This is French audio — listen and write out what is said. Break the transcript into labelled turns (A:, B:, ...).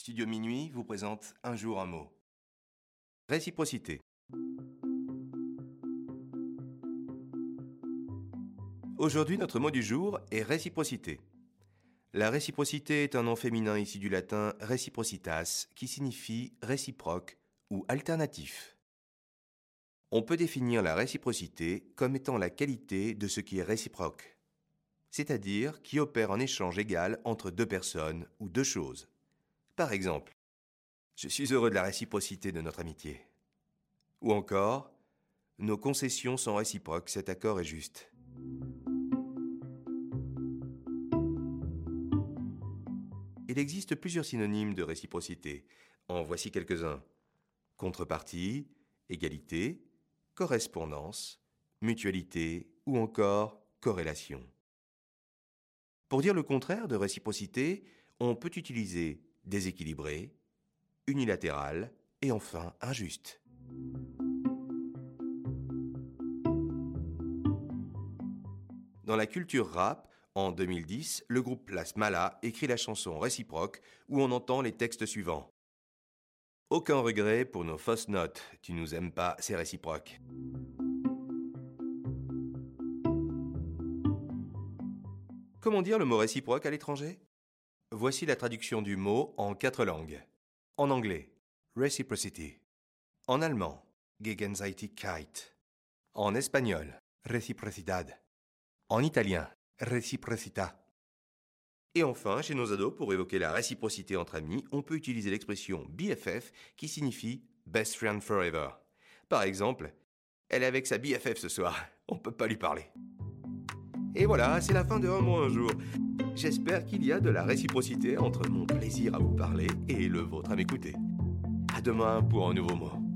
A: Studio Minuit vous présente Un jour un mot. Réciprocité. Aujourd'hui, notre mot du jour est réciprocité. La réciprocité est un nom féminin issu du latin reciprocitas, qui signifie réciproque ou alternatif. On peut définir la réciprocité comme étant la qualité de ce qui est réciproque, c'est-à-dire qui opère un échange égal entre deux personnes ou deux choses. Par exemple, je suis heureux de la réciprocité de notre amitié. Ou encore, nos concessions sont réciproques, cet accord est juste. Il existe plusieurs synonymes de réciprocité. En voici quelques-uns. Contrepartie, égalité, correspondance, mutualité ou encore corrélation. Pour dire le contraire de réciprocité, on peut utiliser déséquilibré, unilatéral et enfin injuste. Dans la culture rap, en 2010, le groupe Las Mala écrit la chanson Réciproque où on entend les textes suivants. Aucun regret pour nos fausses notes, tu nous aimes pas, c'est réciproque. Comment dire le mot réciproque à l'étranger? Voici la traduction du mot en quatre langues. En anglais, reciprocity. En allemand, Gegenseitigkeit. En espagnol, reciprocidad. En italien, reciprocità. Et enfin, chez nos ados, pour évoquer la réciprocité entre amis, on peut utiliser l'expression BFF qui signifie Best Friend Forever. Par exemple, elle est avec sa BFF ce soir, on peut pas lui parler. Et voilà, c'est la fin de Un mois un jour. J'espère qu'il y a de la réciprocité entre mon plaisir à vous parler et le vôtre à m'écouter. À demain pour un nouveau mot.